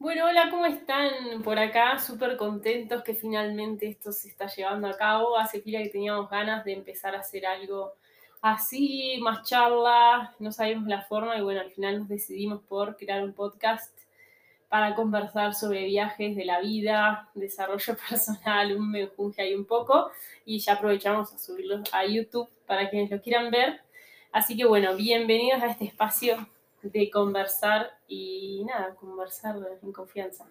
Bueno, hola, ¿cómo están por acá? Súper contentos que finalmente esto se está llevando a cabo. Hace pila que teníamos ganas de empezar a hacer algo así, más charla, no sabíamos la forma y bueno, al final nos decidimos por crear un podcast para conversar sobre viajes de la vida, desarrollo personal, un menjunje ahí un poco y ya aprovechamos a subirlo a YouTube para quienes lo quieran ver. Así que bueno, bienvenidos a este espacio de conversar y nada, conversar en confianza.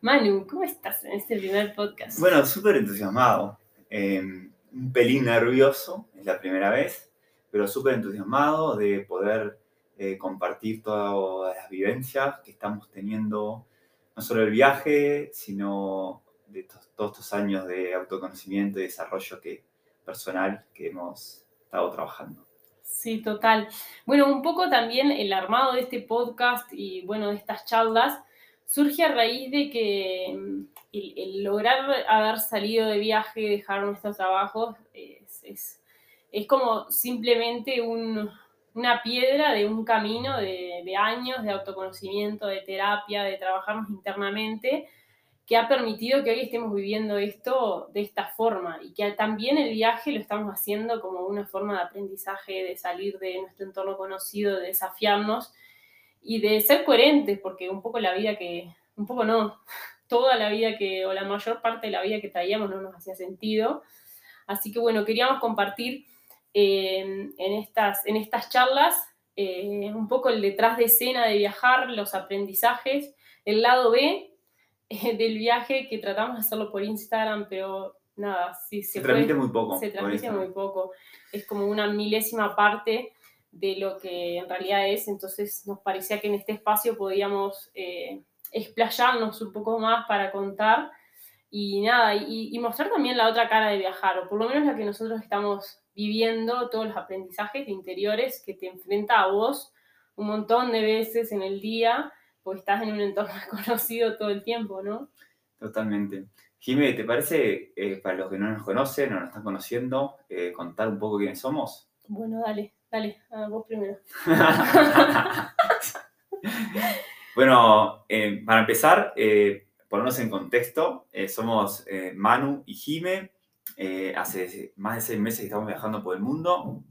Manu, ¿cómo estás en este primer podcast? Bueno, súper entusiasmado. Eh, un pelín nervioso, es la primera vez, pero súper entusiasmado de poder eh, compartir todas las vivencias que estamos teniendo, no solo el viaje, sino de todos estos años de autoconocimiento y desarrollo que, personal que hemos estado trabajando. Sí, total. Bueno, un poco también el armado de este podcast y bueno, de estas charlas surge a raíz de que mm, el, lograr haber salido de viaje, dejar nuestros trabajos, es, como simplemente una piedra de un camino de, de años de autoconocimiento, de terapia, de trabajarnos internamente que ha permitido que hoy estemos viviendo esto de esta forma y que también el viaje lo estamos haciendo como una forma de aprendizaje, de salir de nuestro entorno conocido, de desafiarnos y de ser coherentes, porque un poco la vida que, un poco no, toda la vida que, o la mayor parte de la vida que traíamos no nos hacía sentido. Así que bueno, queríamos compartir eh, en, estas, en estas charlas eh, un poco el detrás de escena de viajar, los aprendizajes, el lado B del viaje que tratamos de hacerlo por Instagram, pero nada, sí se, se transmite muy poco. Se transmite muy poco. Es como una milésima parte de lo que en realidad es, entonces nos parecía que en este espacio podíamos eh, explayarnos un poco más para contar y nada, y, y, mostrar también la otra cara de viajar, o por lo menos la que nosotros estamos viviendo, todos los aprendizajes interiores que te enfrenta a vos un montón de veces en el día estás en un entorno conocido todo el tiempo, ¿no? Totalmente. Jimé, ¿te parece, eh, para los que no nos conocen o nos están conociendo, eh, contar un poco quiénes somos? Bueno, dale, dale, vos primero. bueno, eh, para empezar, ponernos en contexto, somos Manu y Jime. hace más de seis meses que estamos viajando por el mundo.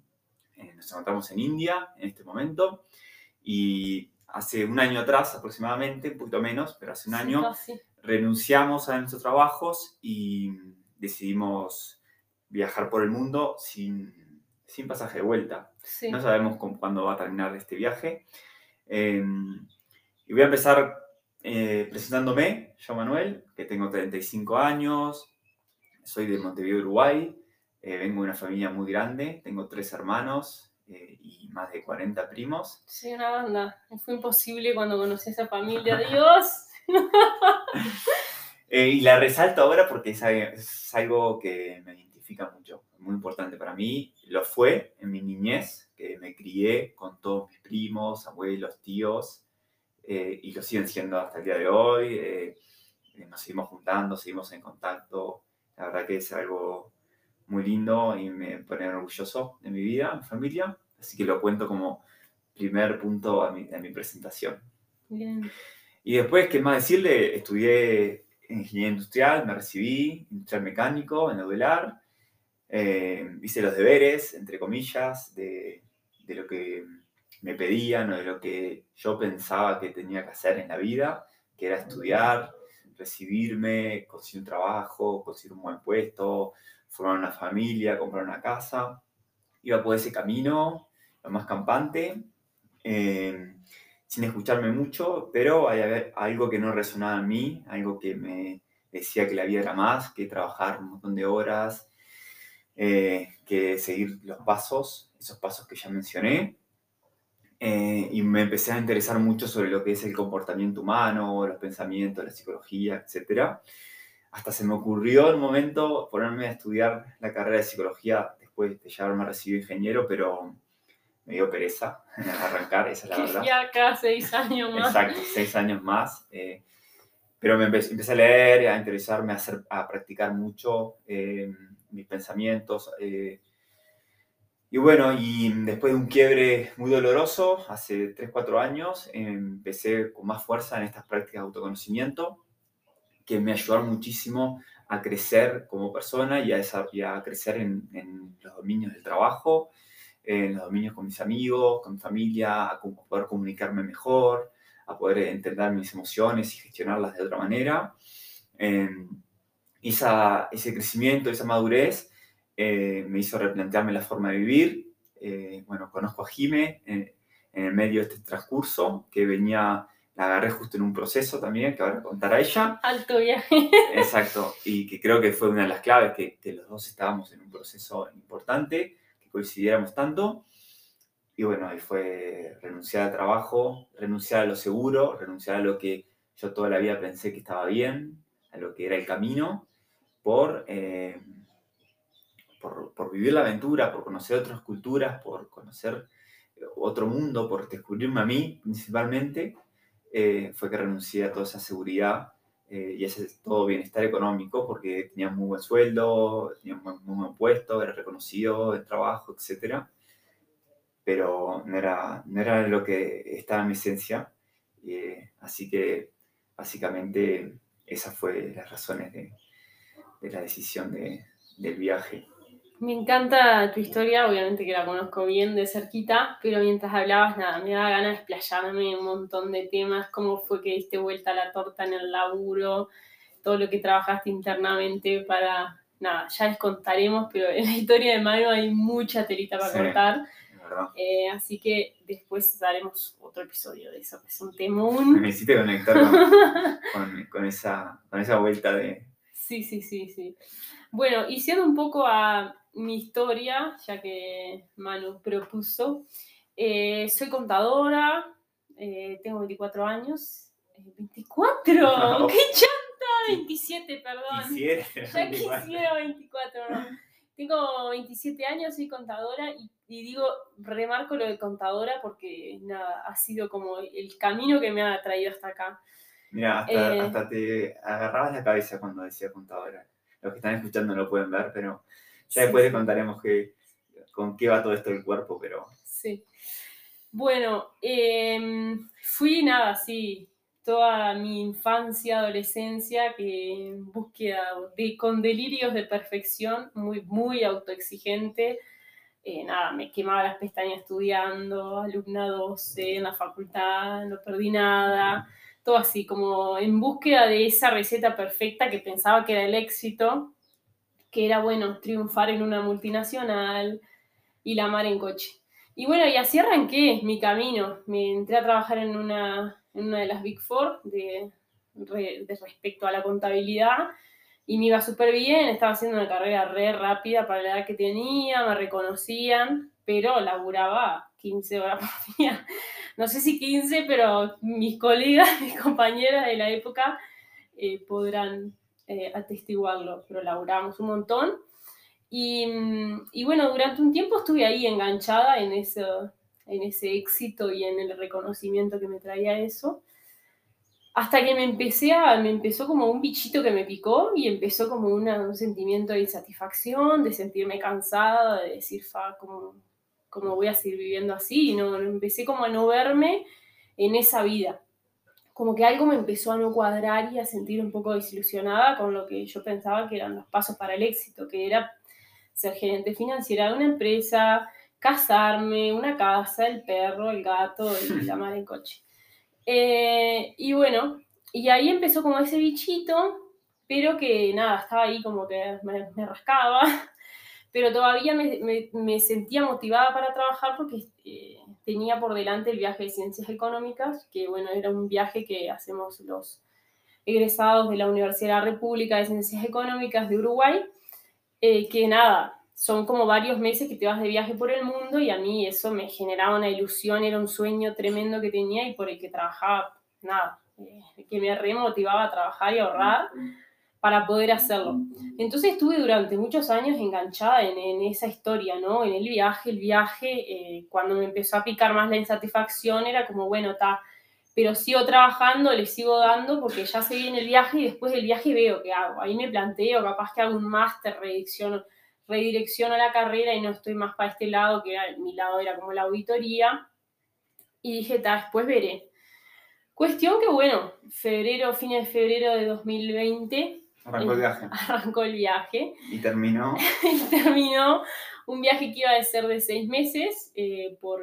nos encontramos en India en este momento. Y hace un año atrás aproximadamente, un poquito menos, pero hace un año, renunciamos a nuestros trabajos y decidimos viajar por el mundo sin, sin pasaje de vuelta. No sabemos cuándo va a terminar este viaje. Em, y voy a empezar eh, presentándome, yo Manuel, que tengo 35 años, soy de Montevideo, Uruguay, eh, vengo de una familia muy grande, tengo tres hermanos, eh, y más de 40 primos. Sí, una banda. Fue imposible cuando conocí a esa familia. ¡Dios! Eh, y la resalto ahora porque es, algo que me identifica mucho, muy importante para mí. Lo fue en mi niñez, que me crié con todos mis primos, abuelos, tíos, eh, y lo siguen siendo hasta el día de hoy. nos seguimos juntando, seguimos en contacto. La verdad que es algo muy lindo y me pone orgulloso de mi vida, mi familia. Así que lo cuento como primer punto a mi, mi presentación. Bien. Y después, ¿qué más decirle? Estudié ingeniería industrial, me recibí, industrial mecánico en Audelar. Eh, hice los deberes, entre comillas, de, de, lo que me pedían o de lo que yo pensaba que tenía que hacer en la vida, que era estudiar, recibirme, conseguir un trabajo, conseguir un buen puesto, formar una familia, comprar una casa. Iba por ese camino, lo más campante, eh, sin escucharme mucho, pero hay algo que no resonaba en mí, algo que me decía que la vida era más, que trabajar un montón de horas, eh, que seguir los pasos, esos pasos que ya mencioné. Eh, y me empecé a interesar mucho sobre lo que es el comportamiento humano, los pensamientos, la psicología, etc hasta se me ocurrió el momento ponerme a estudiar la carrera de psicología después de ya haberme recibido ingeniero, pero me dio pereza arrancar, esa es la verdad. Ya acá seis años más. Exacto, seis años más. Eh, pero me empecé, a leer, a interesarme, a, hacer, a practicar mucho eh, mis pensamientos, eh, y bueno, y después de un quiebre muy doloroso, hace 3, 4 años, empecé con más fuerza en estas prácticas de autoconocimiento, que me ayudaron muchísimo a crecer como persona y a, crecer en, los dominios del trabajo, en los dominios con mis amigos, con mi familia, a poder comunicarme mejor, a poder entender mis emociones y gestionarlas de otra manera. Eh, ese crecimiento, esa madurez eh, me hizo replantearme la forma de vivir. Eh, bueno, conozco a Jime en, el medio de este transcurso, que venía, la agarré justo en un proceso también, que ahora contará ella. Alto viaje. Exacto, y que creo que fue una de las claves, que, que los dos estábamos en un proceso importante, que coincidiéramos tanto. Y bueno, ahí fue renunciar al trabajo, renunciar a lo seguro, renunciar a lo que yo toda la vida pensé que estaba bien, a lo que era el camino, por, eh, por, vivir la aventura, por conocer otras culturas, por conocer otro mundo, por descubrirme a mí principalmente, eh, fue que renuncié a toda esa seguridad eh, y ese todo bienestar económico, porque tenía muy buen sueldo, tenía muy, muy buen puesto, era reconocido el trabajo, etcétera pero no era, no era lo que estaba en mi esencia. Eh, así que básicamente esas fueron las razones de, de la decisión de, del viaje. Me encanta tu historia, obviamente que la conozco bien de cerquita, pero mientras hablabas, nada, me da ganas de explayarme un montón de temas, cómo fue que diste vuelta la torta en el laburo, todo lo que trabajaste internamente para, nada, ya les contaremos, pero en la historia de Manu hay mucha telita para cortar. Eh, así que después daremos otro episodio de eso, que es un temón. Me hiciste conectar con, esa, con esa vuelta de... Sí, sí, sí, sí. Bueno, y siendo un poco a mi historia, ya que Manu propuso, eh, soy contadora, eh, tengo 24 años. ¡24! ¡Qué chanta! 27, perdón. ya quisiera 24, Tengo 27 años, soy contadora y y digo, remarco lo de contadora porque nada, ha sido como el camino que me ha traído hasta acá. Mira, hasta, eh, te agarrabas la cabeza cuando decía contadora. Los que están escuchando no lo pueden ver, pero ya después contaremos que, con qué va todo esto del cuerpo, pero... Sí. Bueno, em, fui nada, sí, toda mi infancia, adolescencia, que en búsqueda con delirios de perfección, muy, muy autoexigente, eh, nada, me quemaba las pestañas estudiando, alumna 12 en la facultad, no perdí nada, todo así, como en búsqueda de esa receta perfecta que pensaba que era el éxito, que era, bueno, triunfar en una multinacional y la mar en coche. Y bueno, y así arranqué mi camino. Me entré a trabajar en una, en una de las Big Four de, respecto a la contabilidad y me iba súper bien, estaba haciendo una carrera re rápida para la edad que tenía, me reconocían, pero laburaba 15 horas por día. No sé si 15, pero mis colegas, mis compañeras de la época eh, podrán eh, atestiguarlo, pero laburábamos un montón. Y, y, bueno, durante un tiempo estuve ahí enganchada en, eso, en ese éxito y en el reconocimiento que me traía eso hasta que me empecé a, me empezó como un bichito que me picó y empezó como un sentimiento de insatisfacción, de sentirme cansada, de decir, fa, ¿cómo, cómo voy a seguir viviendo así? Y no, empecé como a no verme en esa vida. Como que algo me empezó a no cuadrar y a sentir un poco desilusionada con lo que yo pensaba que eran los pasos para el éxito, que era ser gerente financiera de una empresa, casarme, una casa, el perro, el gato y la madre en coche. Eh, y bueno, y ahí empezó como ese bichito, pero que nada, estaba ahí como que me, rascaba, pero todavía me, sentía motivada para trabajar porque eh, tenía por delante el viaje de ciencias económicas, que bueno, era un viaje que hacemos los egresados de la Universidad República de Ciencias Económicas de Uruguay, eh, que nada, son como varios meses que te vas de viaje por el mundo y a mí eso me generaba una ilusión, era un sueño tremendo que tenía y por el que trabajaba, nada, eh, que me remotivaba a trabajar y ahorrar para poder hacerlo. Entonces estuve durante muchos años enganchada en, esa historia, ¿no? En el viaje, el viaje, eh, cuando me empezó a picar más la insatisfacción era como, bueno, está, pero sigo trabajando, le sigo dando porque ya se viene el viaje y después del viaje veo qué hago. Ahí me planteo, capaz que hago un máster, redicción redirecciono la carrera y no estoy más para este lado, que era, mi lado era como la auditoría. Y dije, ta, después veré. Cuestión que, bueno, febrero, fines de febrero de 2020. Arrancó el viaje. Arrancó el viaje. Y terminó. y terminó un viaje que iba a ser de seis meses eh, por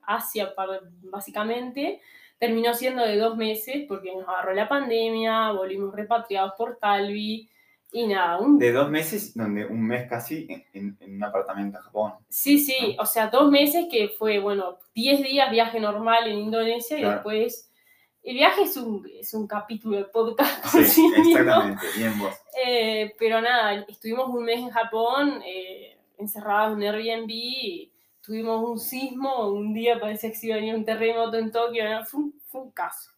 Asia, básicamente. Terminó siendo de dos meses porque nos agarró la pandemia, volvimos repatriados por Talvi. Y nada, un... De dos meses, donde un mes casi en, un apartamento en Japón. Sí, sí, o sea, dos meses que fue, bueno, diez días viaje normal en Indonesia y después... El viaje es un, es un capítulo de podcast. sí, exactamente, bien vos. Eh, pero nada, estuvimos un mes en Japón, eh, encerrados en Airbnb, tuvimos un sismo, un día parece que se iba a venir un terremoto en Tokio, fue, un, fue un caso.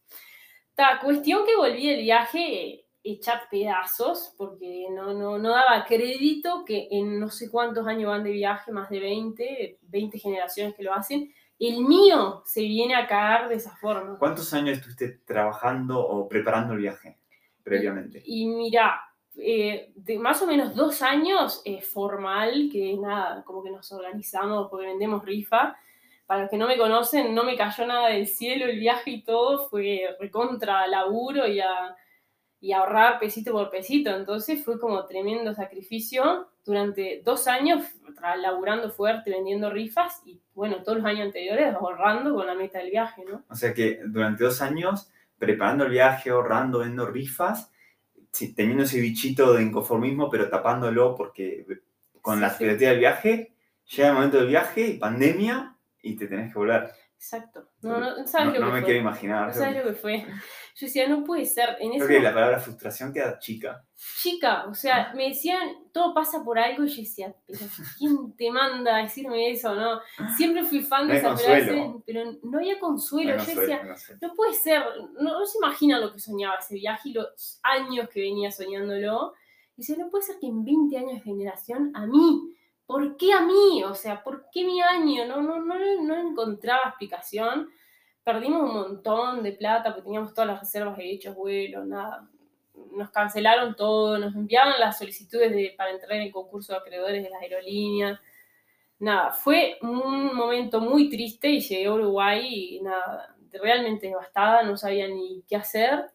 Ta, cuestión que volví del viaje hecha pedazos, porque no, no, no daba crédito que en no sé cuántos años van de viaje, más de 20, 20 generaciones que lo hacen, el mío se viene a caer de esa forma. ¿Cuántos años estuviste trabajando o preparando el viaje previamente? Y, mira, eh, de más o menos dos años eh, formal, que nada, como que nos organizamos porque vendemos rifa. Para los que no me conocen, no me cayó nada del cielo el viaje y todo, fue recontra laburo y a y ahorrar pesito por pesito. Entonces fue como tremendo sacrificio durante dos años laburando fuerte, vendiendo rifas y bueno, todos los años anteriores ahorrando con la meta del viaje, ¿no? O sea que durante dos años preparando el viaje, ahorrando, vendiendo rifas, teniendo ese bichito de inconformismo, pero tapándolo porque con la expectativa del viaje, llega el momento del viaje y pandemia y te tenés que volver. Exacto. No, no, ¿sabes lo no que me quiero imaginar. No sabes lo que fue. Yo decía, no puede ser. En Creo que la palabra frustración queda chica. Chica, o sea, me decían, todo pasa por algo, y yo decía, pero ¿quién te manda a decirme eso, no? Siempre fui fan de esa frase, pero no había consuelo. yo decía, no, puede ser, no, se imagina lo que soñaba ese viaje y los años que venía soñándolo. Y decía, no puede ser que en 20 años de generación, a mí, ¿por qué a mí? O sea, ¿por qué mi año? No, no, no, no encontraba explicación perdimos un montón de plata porque teníamos todas las reservas hechas, vuelos, nada. Nos cancelaron todo, nos enviaban las solicitudes de, para entrar en el concurso de acreedores de las aerolíneas. Nada, fue un momento muy triste y llegué a Uruguay y nada, realmente devastada, no sabía ni qué hacer.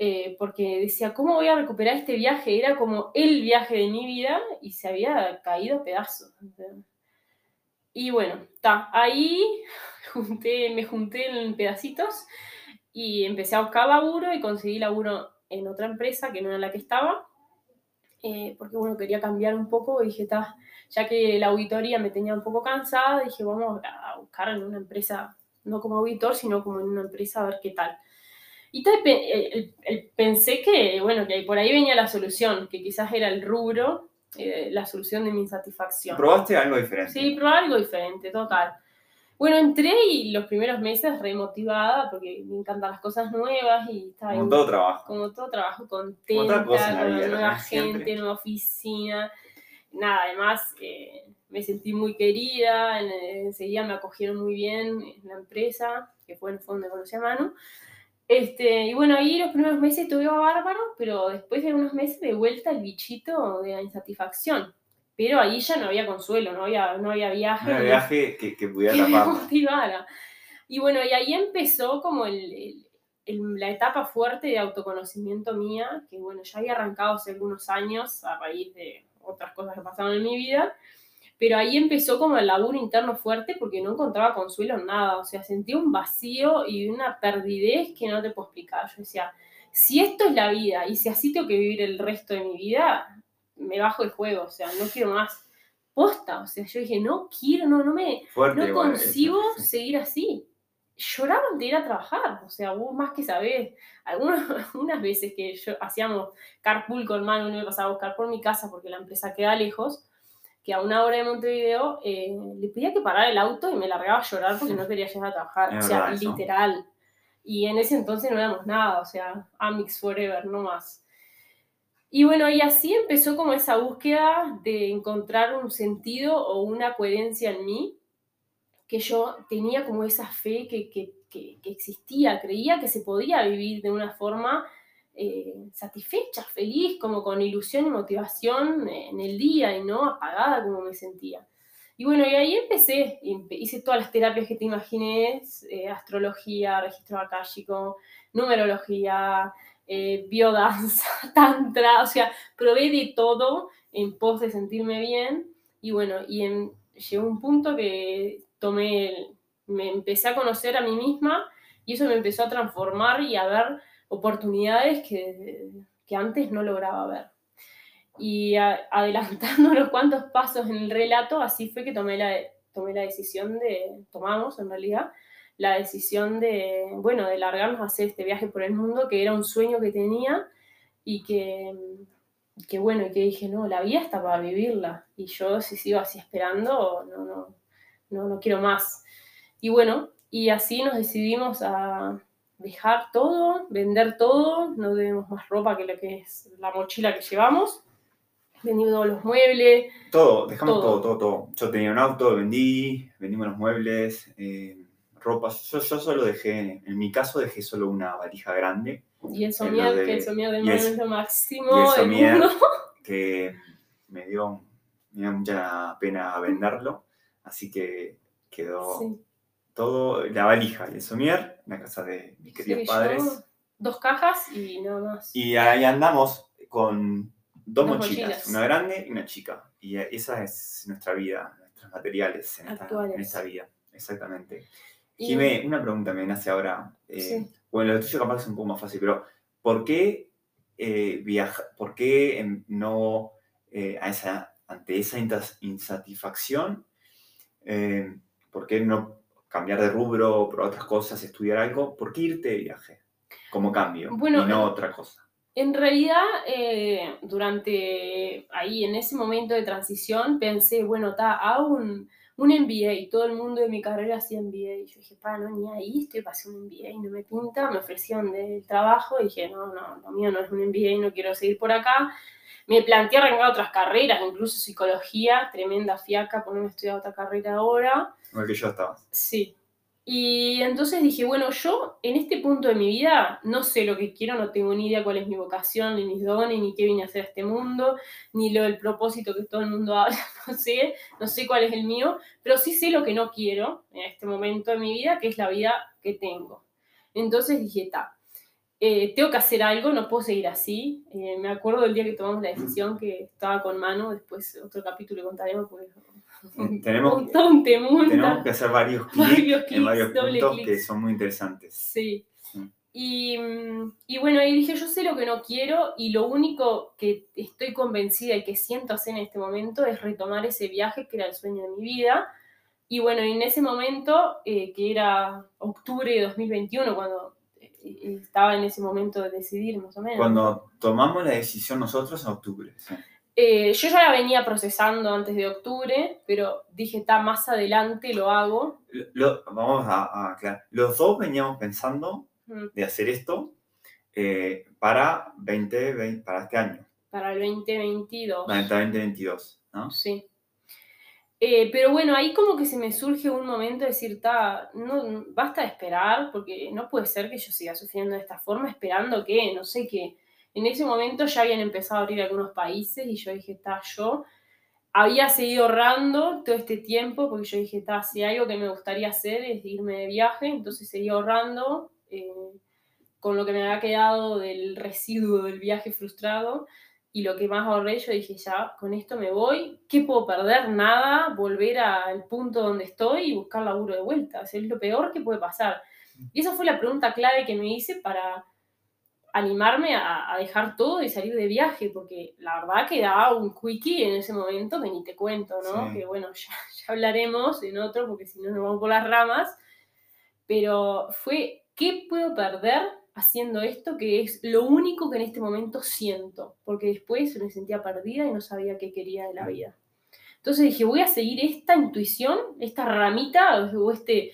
Eh, porque decía, ¿cómo voy a recuperar este viaje? Era como el viaje de mi vida y se había caído a pedazos. Y bueno, está ahí junté, me junté en pedacitos y empecé a buscar laburo y conseguí laburo en otra empresa que no era la que estaba, eh, porque bueno, quería cambiar un poco y dije, ta, ya que la auditoría me tenía un poco cansada, dije, vamos a buscar en una empresa, no como auditor, sino como en una empresa a ver qué tal. Y pensé que, bueno, que por ahí venía la solución, que quizás era el rubro, eh, la solución de mi insatisfacción. ¿Probaste algo diferente? Sí, probé algo diferente, total. Bueno, entré y los primeros meses remotivada porque me encantan las cosas nuevas y estaba Como todo trabajo. Como todo trabajo, contenta, con nueva gente, nueva oficina. Nada, además eh, me sentí muy querida, enseguida me acogieron muy bien en la empresa, que fue en el fondo conocí a Manu. Este, y bueno, ahí los primeros meses estuve bárbaro, pero después de unos meses de vuelta el bichito de la insatisfacción pero ahí ya no había consuelo, no había, no había viaje. No había viaje que, que pudiera tapar. Y bueno, y ahí empezó como el, la etapa fuerte de autoconocimiento mía, que bueno, ya había arrancado hace algunos años a raíz de otras cosas que pasaron en mi vida, pero ahí empezó como el laburo interno fuerte porque no encontraba consuelo en nada, o sea, sentía un vacío y una perdidez que no te puedo explicar. Yo decía, si esto es la vida y si así tengo que vivir el resto de mi vida, me bajo el juego, o sea, no quiero más. Posta, o sea, yo dije, no quiero, no, no me, no consigo seguir así. Lloraba de ir a trabajar, o sea, vos más que sabés, algunas veces que yo hacíamos carpool con mano, no me pasaba a buscar por mi casa porque la empresa queda lejos, que a una hora de Montevideo eh, le pedía que parara el auto y me largaba a llorar porque no quería llegar a trabajar, o sea, literal. Y en ese entonces no éramos nada, o sea, Amix Forever, no más. Y bueno, y así empezó como esa búsqueda de encontrar un sentido o una coherencia en mí, que yo tenía como esa fe que, que, que, existía, creía que se podía vivir de una forma eh, satisfecha, feliz, como con ilusión y motivación en el día y no apagada como me sentía. Y bueno, y ahí empecé, hice todas las terapias que te imagines, eh, astrología, registro akáshico, numerología, eh, biodanza, tantra, o sea, probé de todo en pos de sentirme bien. Y bueno, y en, llegó un punto que tomé, me empecé a conocer a mí misma y eso me empezó a transformar y a ver oportunidades que, que antes no lograba ver. Y adelantando unos cuantos pasos en el relato, así fue que tomé la, tomé la decisión de, tomamos en realidad, la decisión de, bueno, de largarnos a hacer este viaje por el mundo, que era un sueño que tenía y que, que bueno, y que dije, no, la vida está para vivirla. Y yo si sigo así esperando, no, no, no, no quiero más. Y bueno, y así nos decidimos a dejar todo, vender todo, no tenemos más ropa que lo que es la mochila que llevamos, vendimos los muebles. Todo, dejamos todo. todo, todo, Yo tenía un auto, vendí, vendimos los muebles, eh, ropa. Yo, yo solo dejé, en mi caso dejé solo una valija grande. Y el somier, que el somier del momento máximo del mundo. Que me dio, me dio mucha pena venderlo, así que quedó todo, la valija y el somier, en la casa de mis queridos padres. dos cajas y nada más. Y ahí andamos con dos, mochilas, una grande y una chica. Y esa es nuestra vida, nuestros materiales en, esta, vida. Exactamente. Y... una pregunta me nace ahora. Eh, bueno, lo tuyo capaz es un poco más fácil, pero ¿por qué eh, por qué no eh, a esa, ante esa insatisfacción, por qué no cambiar de rubro, por otras cosas, estudiar algo, ¿por qué irte de viaje como cambio y no otra cosa? En realidad, eh, durante ahí, en ese momento de transición, pensé, bueno, está, hago un, MBA y todo el mundo de mi carrera hacía MBA. Y yo dije, pa, no, ni ahí estoy para hacer un MBA y no me pinta. Me ofrecieron del trabajo y dije, no, no, lo mío no es un MBA, no quiero seguir por acá. Me planteé arrancar otras carreras, incluso psicología, tremenda fiaca, ponerme a estudiar otra carrera ahora. Como el que yo estaba. Sí. Y entonces dije, bueno, yo en este punto de mi vida no sé lo que quiero, no tengo ni idea cuál es mi vocación, ni mis dones, ni qué vine a hacer a este mundo, ni lo del propósito que todo el mundo habla, no sé, no sé cuál es el mío, pero sí sé lo que no quiero en este momento de mi vida, que es la vida que tengo. Entonces dije, está, eh, tengo que hacer algo, no puedo seguir así. Eh, me acuerdo del día que tomamos la decisión que estaba con mano, después otro capítulo contaremos porque eh, tenemos, tenemos que hacer varios clics, en varios puntos que son muy interesantes. Sí. Y, y, bueno, ahí dije, yo sé lo que no quiero y lo único que estoy convencida y que siento hacer en este momento es retomar ese viaje que era el sueño de mi vida. Y bueno, en ese momento, que era octubre de 2021, cuando estaba en ese momento de decidir más o menos. Cuando tomamos la decisión nosotros en octubre. Eh, yo ya la venía procesando antes de octubre, pero dije, está más adelante, lo hago. vamos a, aclarar. Los dos veníamos pensando mm. de hacer esto eh, para, 20, para este año. Para el 2022. Para el 2022, ¿no? Sí. Eh, pero bueno, ahí como que se me surge un momento de decir, no, basta de esperar, porque no puede ser que yo siga sufriendo de esta forma, esperando que, no sé, que en ese momento ya habían empezado a abrir algunos países y yo dije, está, yo había seguido ahorrando todo este tiempo, porque yo dije, está, si algo que me gustaría hacer es irme de viaje, entonces seguí ahorrando eh, con lo que me había quedado del residuo del viaje frustrado y lo que más ahorré, yo dije, ya, con esto me voy, ¿qué puedo perder? Nada, volver al punto donde estoy y buscar laburo de vuelta, es lo peor que puede pasar. Y esa fue la pregunta clave que me hice para animarme a, dejar todo y salir de viaje, porque la verdad que daba un quickie en ese momento que ni te cuento, ¿no? Que bueno, ya, ya hablaremos en otro, porque si no nos vamos por las ramas, pero fue, ¿qué puedo perder haciendo esto, que es lo único que en este momento siento, porque después me sentía perdida y no sabía qué quería de la vida. Entonces dije, voy a seguir esta intuición, esta ramita o este,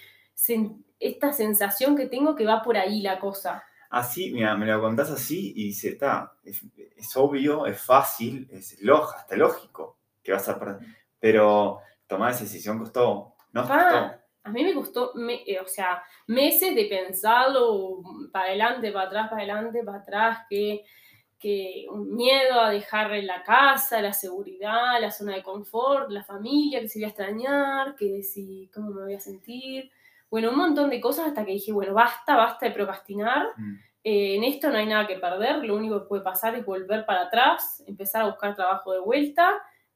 esta sensación que tengo que va por ahí la cosa. Así, mira, me lo contás así y dice, está, es, obvio, es fácil, es lógico, hasta lógico que vas a perder. Pero tomar esa decisión costó, ¿no? costó. a mí me costó, eh, o sea, meses de pensarlo para adelante, para atrás, para adelante, para atrás, que, que un miedo a dejar la casa, la seguridad, la zona de confort, la familia, que se iba a extrañar, que si, cómo me voy a sentir. Bueno, un montón de cosas hasta que dije, bueno, basta, basta de procrastinar. Mm. Eh, en esto no hay nada que perder, lo único que puede pasar es volver para atrás, empezar a buscar trabajo de vuelta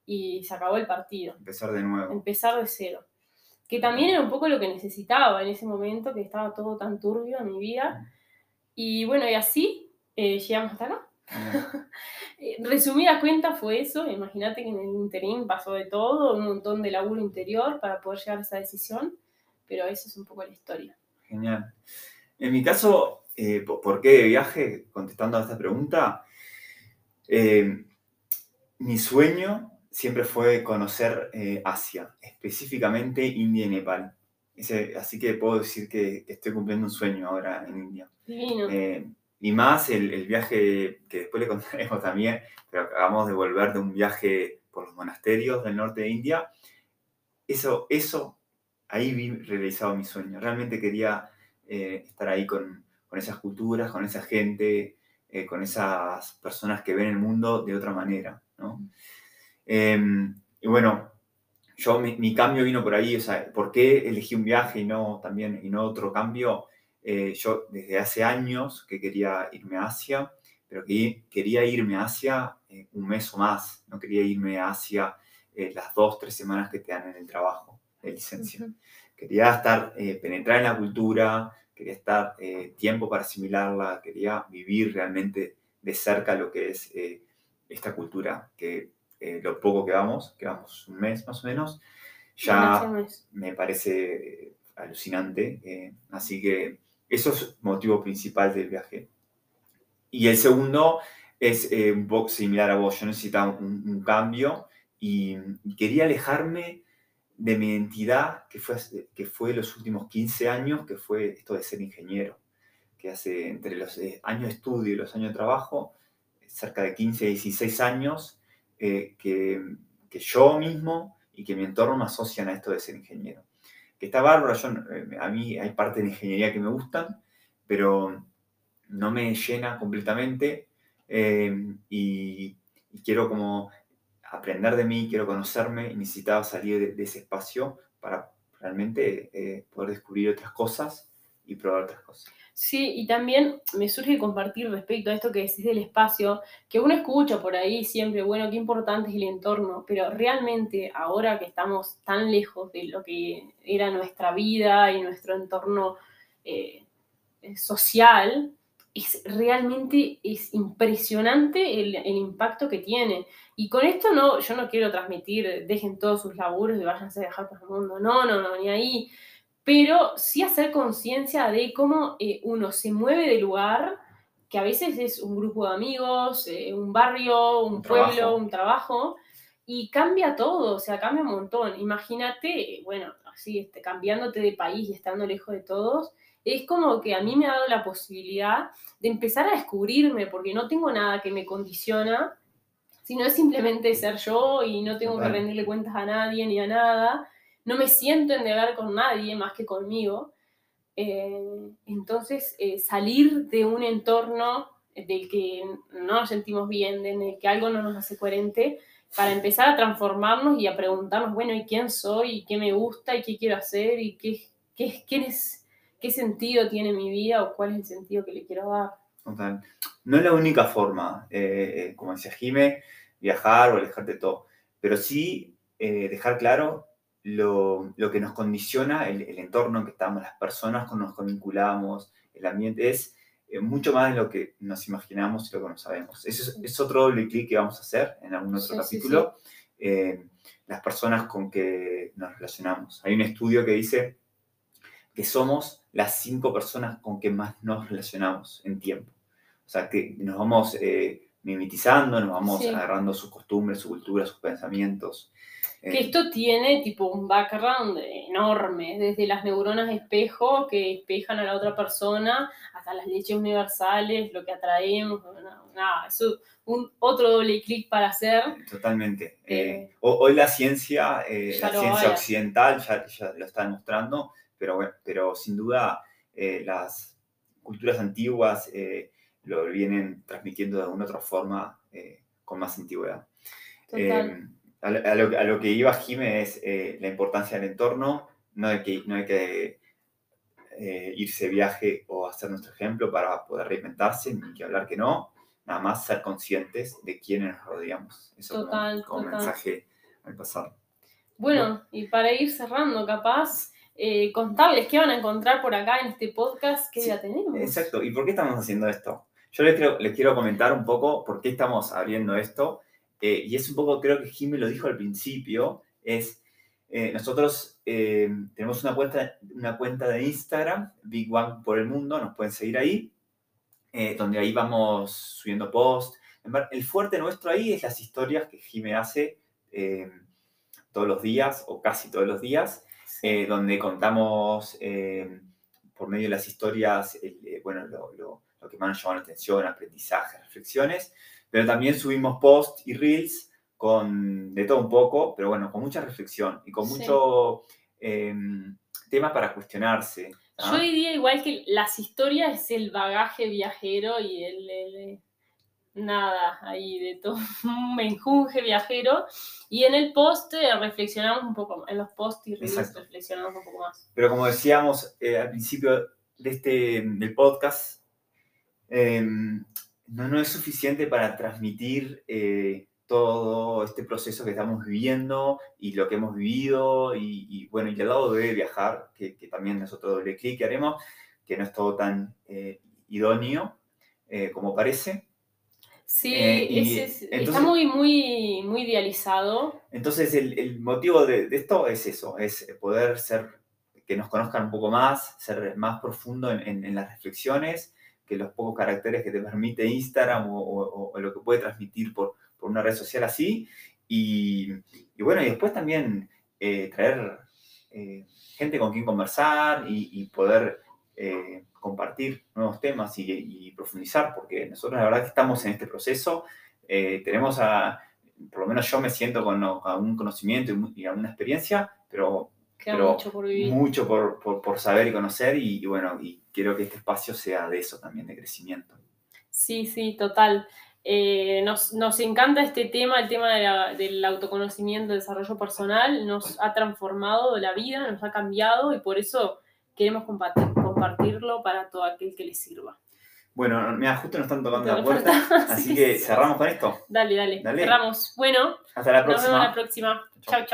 y se acabó el partido. Empezar de nuevo. Empezar de cero que también era un poco lo que necesitaba en ese momento, que estaba todo tan turbio en mi vida. Y bueno, y así eh, llegamos hasta acá. Eh, resumida cuenta fue eso, imagínate que en el interín pasó de todo, un montón de laburo interior para poder llegar a esa decisión, pero eso es un poco la historia. Genial. En mi caso, eh, ¿por qué de viaje? Contestando a esta pregunta, mi sueño siempre fue conocer eh, Asia, específicamente India y Nepal. así que puedo decir que, estoy cumpliendo un sueño ahora en India. Eh, y más el, viaje que después le contaremos también, pero acabamos de volver de un viaje por los monasterios del norte de India. Eso, eso ahí vi realizado mi sueño. Realmente quería eh, estar ahí con, con, esas culturas, con esa gente, con esas personas que ven el mundo de otra manera. ¿no? Em, y bueno, yo mi, cambio vino por ahí, o sea, ¿por qué elegí un viaje y no también y no otro cambio? Eh, yo desde hace años que quería irme a Asia, pero que quería irme a Asia eh, un mes o más, no quería irme a Asia eh, las dos, tres semanas que te dan en el trabajo de licencia. Quería estar, penetrar en la cultura, quería estar tiempo para asimilarla, quería vivir realmente de cerca lo que es esta cultura que eh, lo poco que vamos, que vamos un mes más o menos, ya me parece alucinante. Eh, así que eso es motivo principal del viaje. Y el segundo es eh, un poco similar a vos. Yo necesitaba un, cambio y, quería alejarme de mi identidad, que fue, que fue los últimos 15 años, que fue esto de ser ingeniero, que hace entre los años de estudio y los años de trabajo, cerca de 15 a 16 años, eh, que, que, yo mismo y que mi entorno me asocian a esto de ser ingeniero. Que está bárbaro, yo, eh, a mí hay partes de ingeniería que me gustan, pero no me llena completamente eh, y, quiero como aprender de mí, quiero conocerme y necesitaba salir de, ese espacio para realmente poder descubrir otras cosas y probar otras cosas. Sí, y también me surge compartir respecto a esto que decís del espacio, que uno escucha por ahí siempre, bueno, qué importante es el entorno, pero realmente ahora que estamos tan lejos de lo que era nuestra vida y nuestro entorno eh, social, es realmente es impresionante el, el, impacto que tiene. Y con esto no, yo no quiero transmitir, dejen todos sus laburos y váyanse a dejar por el mundo. No, no, no, ni ahí pero sí hacer conciencia de cómo eh, uno se mueve de lugar, que a veces es un grupo de amigos, eh, un barrio, un, pueblo, un trabajo, y cambia todo, o sea, cambia un montón. Imagínate, bueno, así, este, cambiándote de país y estando lejos de todos, es como que a mí me ha dado la posibilidad de empezar a descubrirme, porque no tengo nada que me condiciona, sino es simplemente ser yo y no tengo que rendirle cuentas a nadie ni a nada no me siento en deber con nadie más que conmigo. Eh, entonces, eh, salir de un entorno del que no nos sentimos bien, en el que algo no nos hace coherente, para empezar a transformarnos y a preguntarnos, bueno, ¿y quién soy? ¿Y qué me gusta? ¿Y qué quiero hacer? ¿Y qué, qué, es, qué sentido tiene mi vida? ¿O cuál es el sentido que le quiero dar? No es la única forma, eh, como decía Jime, viajar o alejarte de todo, pero sí dejar claro lo, que nos condiciona, el, entorno en que estamos, las personas con las que nos vinculamos, el ambiente, es eh, mucho más de lo que nos imaginamos y lo que no sabemos. Eso es, otro doble clic que vamos a hacer en algún otro capítulo. Eh, las personas con que nos relacionamos. Hay un estudio que dice que somos las cinco personas con que más nos relacionamos en tiempo. O sea, que nos vamos, eh, mimetizando, nos vamos Sí. agarrando sus costumbres, su cultura, sus pensamientos. Que Eh, esto tiene tipo un background enorme, desde las neuronas espejo que espejan a la otra persona, hasta las leches universales, lo que atraemos, nada, nada, eso un otro doble clic para hacer. Totalmente. Eh, Eh, ho- hoy la ciencia, eh, la ciencia avala. occidental ya, ya lo está demostrando, pero, bueno, pero sin duda eh, las culturas antiguas eh, lo vienen transmitiendo de alguna otra forma eh, con más antigüedad. A, lo- a lo, a lo que iba Jime es la importancia del entorno, no hay que, no hay que irse viaje o hacer nuestro ejemplo para poder reinventarse, ni que hablar que no, nada más ser conscientes de quiénes nos rodeamos. Eso como- Total, como, total. mensaje al pasar. Bueno, y para ir cerrando, capaz, eh, contarles qué van a encontrar por acá en este podcast que Sí, ya tenemos. Exacto, ¿y por qué estamos haciendo esto? Yo les quiero, les quiero comentar un poco por qué estamos abriendo esto, eh, y es un poco, creo que Jimmy lo dijo al principio, es, eh, nosotros eh, tenemos una cuenta, una cuenta de Instagram, Big One por el Mundo, nos pueden seguir ahí, eh, donde ahí vamos subiendo posts. El fuerte nuestro ahí es las historias que Jimmy hace eh, todos los días, o casi todos los días, eh, donde contamos eh, por medio de las historias, el, eh, bueno, lo, lo- lo que más nos llama la atención, aprendizaje, reflexiones, pero también subimos posts y reels con de todo un poco, pero bueno, con mucha reflexión y con Sí. mucho eh, tema para cuestionarse. ¿ah? Yo diría igual que las historias es el bagaje viajero y el, el- nada ahí de todo un menjunje viajero. Y en el post reflexionamos un poco en los posts y reels reflexionamos un poco más. Pero como decíamos eh, al principio de este, del podcast, eh, no, no es suficiente para transmitir eh, todo este proceso que estamos viviendo y lo que hemos vivido y, y, bueno, y al lado de viajar, que, que también es otro doble clic que haremos, que no es todo tan eh, idóneo como parece. Sí Eh, y es- está muy muy muy idealizado Entonces, el, el motivo de, de esto es eso, es poder ser, que nos conozcan un poco más, ser más profundo en, en- en las reflexiones, que los pocos caracteres que te permite Instagram o, o- o lo que puede transmitir por, por una red social así. Y, y bueno, y después también eh, traer eh, gente con quien conversar y, y poder eh, compartir nuevos temas y, y profundizar, porque nosotros la verdad que estamos en este proceso, eh, tenemos a, por lo menos yo me siento con algún conocimiento y y alguna experiencia, pero Pero mucho por vivir mucho por, por- por saber y conocer y, y bueno, y quiero que este espacio sea de eso también, de crecimiento. Sí, sí, total. Eh, nos, nos encanta este tema, el tema de la- del autoconocimiento, desarrollo personal, nos ha transformado la vida, nos ha cambiado y por eso queremos compartir- compartirlo para todo aquel que le sirva. Bueno, mira, justo nos están tocando la puerta, falta- así sí, que cerramos con esto. Dale, dale, Dale. cerramos. Bueno, Hasta la nos vemos próxima. la próxima. Chau, chau.